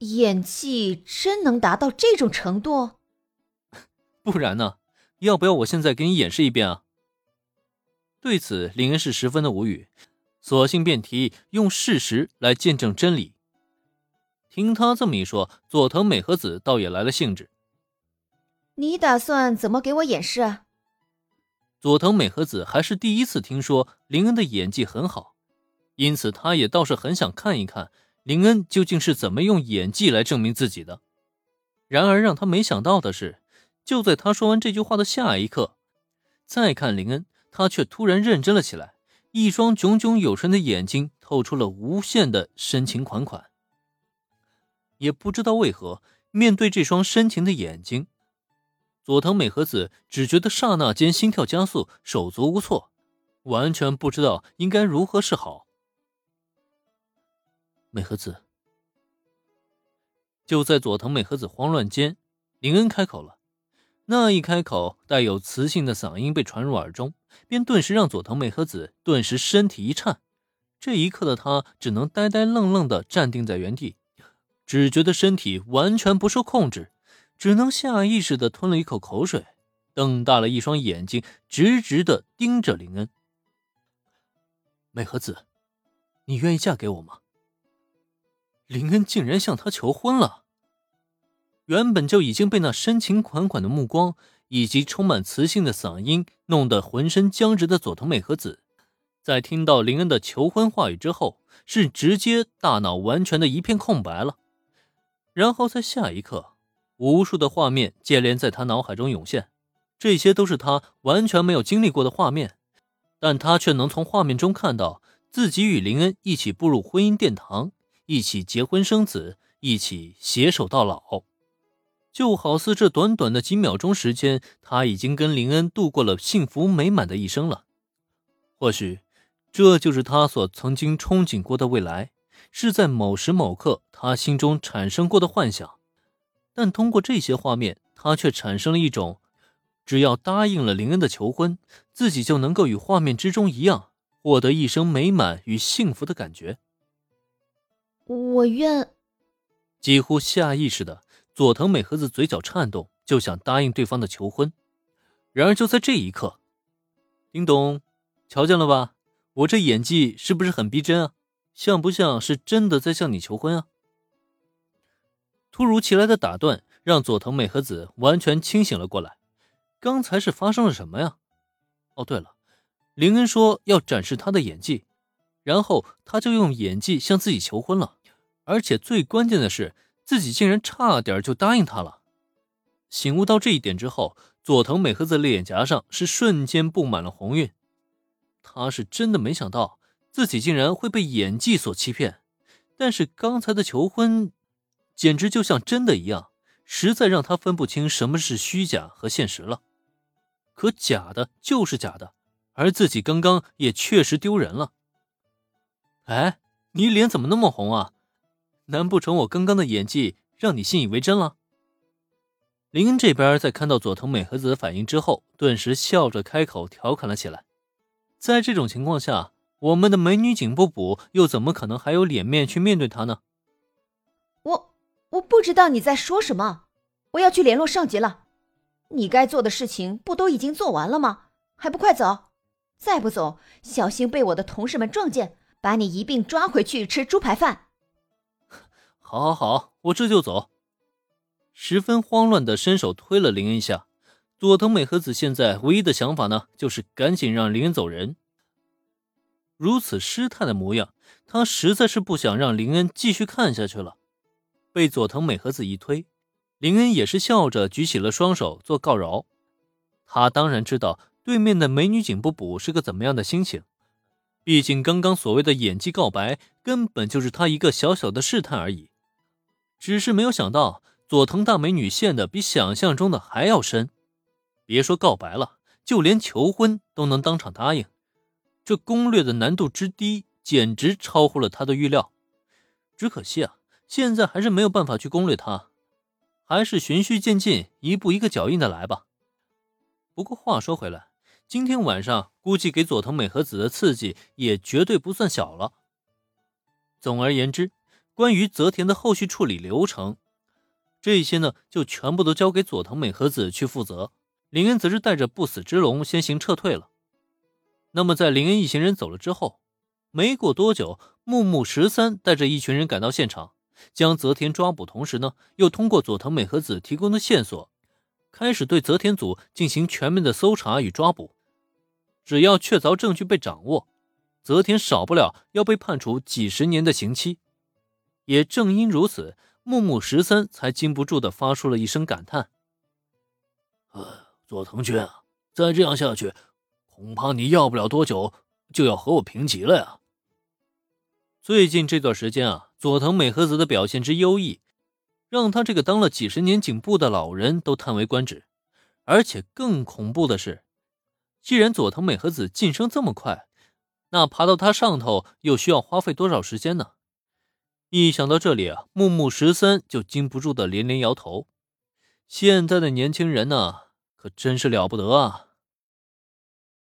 演技真能达到这种程度？不然呢？要不要我现在给你演示一遍啊？对此，林恩是十分的无语，索性便提议用事实来见证真理。听他这么一说，佐藤美和子倒也来了兴致。你打算怎么给我演示？啊？佐藤美和子还是第一次听说林恩的演技很好，因此他也倒是很想看一看林恩究竟是怎么用演技来证明自己的。然而让他没想到的是，就在他说完这句话的下一刻，再看林恩，他却突然认真了起来，一双炯炯有神的眼睛透出了无限的深情款款。也不知道为何，面对这双深情的眼睛。佐藤美和子只觉得刹那间心跳加速，手足无措，完全不知道应该如何是好。美和子，就在佐藤美和子慌乱间，林恩开口了。那一开口，带有磁性的嗓音被传入耳中，便顿时让佐藤美和子顿时身体一颤。这一刻的他只能呆呆愣愣地站定在原地，只觉得身体完全不受控制。只能下意识的吞了一口口水，瞪大了一双眼睛，直直的盯着林恩。美和子，你愿意嫁给我吗？林恩竟然向她求婚了。原本就已经被那深情款款的目光以及充满磁性的嗓音弄得浑身僵直的佐藤美和子，在听到林恩的求婚话语之后，是直接大脑完全的一片空白了。然后在下一刻。无数的画面接连在他脑海中涌现，这些都是他完全没有经历过的画面，但他却能从画面中看到自己与林恩一起步入婚姻殿堂，一起结婚生子，一起携手到老，就好似这短短的几秒钟时间，他已经跟林恩度过了幸福美满的一生了。或许，这就是他所曾经憧憬过的未来，是在某时某刻他心中产生过的幻想。但通过这些画面，他却产生了一种，只要答应了林恩的求婚，自己就能够与画面之中一样，获得一生美满与幸福的感觉。我愿。几乎下意识的，佐藤美和子嘴角颤动，就想答应对方的求婚。然而就在这一刻，叮咚，瞧见了吧？我这演技是不是很逼真啊？像不像是真的在向你求婚啊？突如其来的打断让佐藤美和子完全清醒了过来。刚才是发生了什么呀？哦，对了，林恩说要展示他的演技，然后他就用演技向自己求婚了。而且最关键的是，自己竟然差点就答应他了。醒悟到这一点之后，佐藤美和子脸颊上是瞬间布满了红晕。他是真的没想到自己竟然会被演技所欺骗，但是刚才的求婚。简直就像真的一样，实在让他分不清什么是虚假和现实了。可假的就是假的，而自己刚刚也确实丢人了。哎，你脸怎么那么红啊？难不成我刚刚的演技让你信以为真了？林恩这边在看到佐藤美和子的反应之后，顿时笑着开口调侃了起来。在这种情况下，我们的美女警部补又怎么可能还有脸面去面对他呢？我。我不知道你在说什么，我要去联络上级了。你该做的事情不都已经做完了吗？还不快走！再不走，小心被我的同事们撞见，把你一并抓回去吃猪排饭。好，好，好，我这就走。十分慌乱的伸手推了林恩一下。佐藤美和子现在唯一的想法呢，就是赶紧让林恩走人。如此失态的模样，他实在是不想让林恩继续看下去了。被佐藤美和子一推，林恩也是笑着举起了双手做告饶。他当然知道对面的美女警部补是个怎么样的心情，毕竟刚刚所谓的演技告白根本就是他一个小小的试探而已。只是没有想到佐藤大美女陷的比想象中的还要深，别说告白了，就连求婚都能当场答应。这攻略的难度之低，简直超乎了他的预料。只可惜啊。现在还是没有办法去攻略他，还是循序渐进，一步一个脚印的来吧。不过话说回来，今天晚上估计给佐藤美和子的刺激也绝对不算小了。总而言之，关于泽田的后续处理流程，这些呢就全部都交给佐藤美和子去负责。林恩则是带着不死之龙先行撤退了。那么，在林恩一行人走了之后，没过多久，木木十三带着一群人赶到现场，将泽田抓捕，同时呢，又通过佐藤美和子提供的线索，开始对泽田组进行全面的搜查与抓捕。只要确凿证据被掌握，泽田少不了要被判处几十年的刑期。也正因如此，木木十三才禁不住的发出了一声感叹：“呃，佐藤君啊，再这样下去，恐怕你要不了多久就要和我平级了呀。”最近这段时间啊，佐藤美和子的表现之优异，让他这个当了几十年警部的老人都叹为观止。而且更恐怖的是，既然佐藤美和子晋升这么快，那爬到他上头又需要花费多少时间呢？一想到这里啊，木木十三就禁不住的连连摇头。现在的年轻人呢，可真是了不得啊！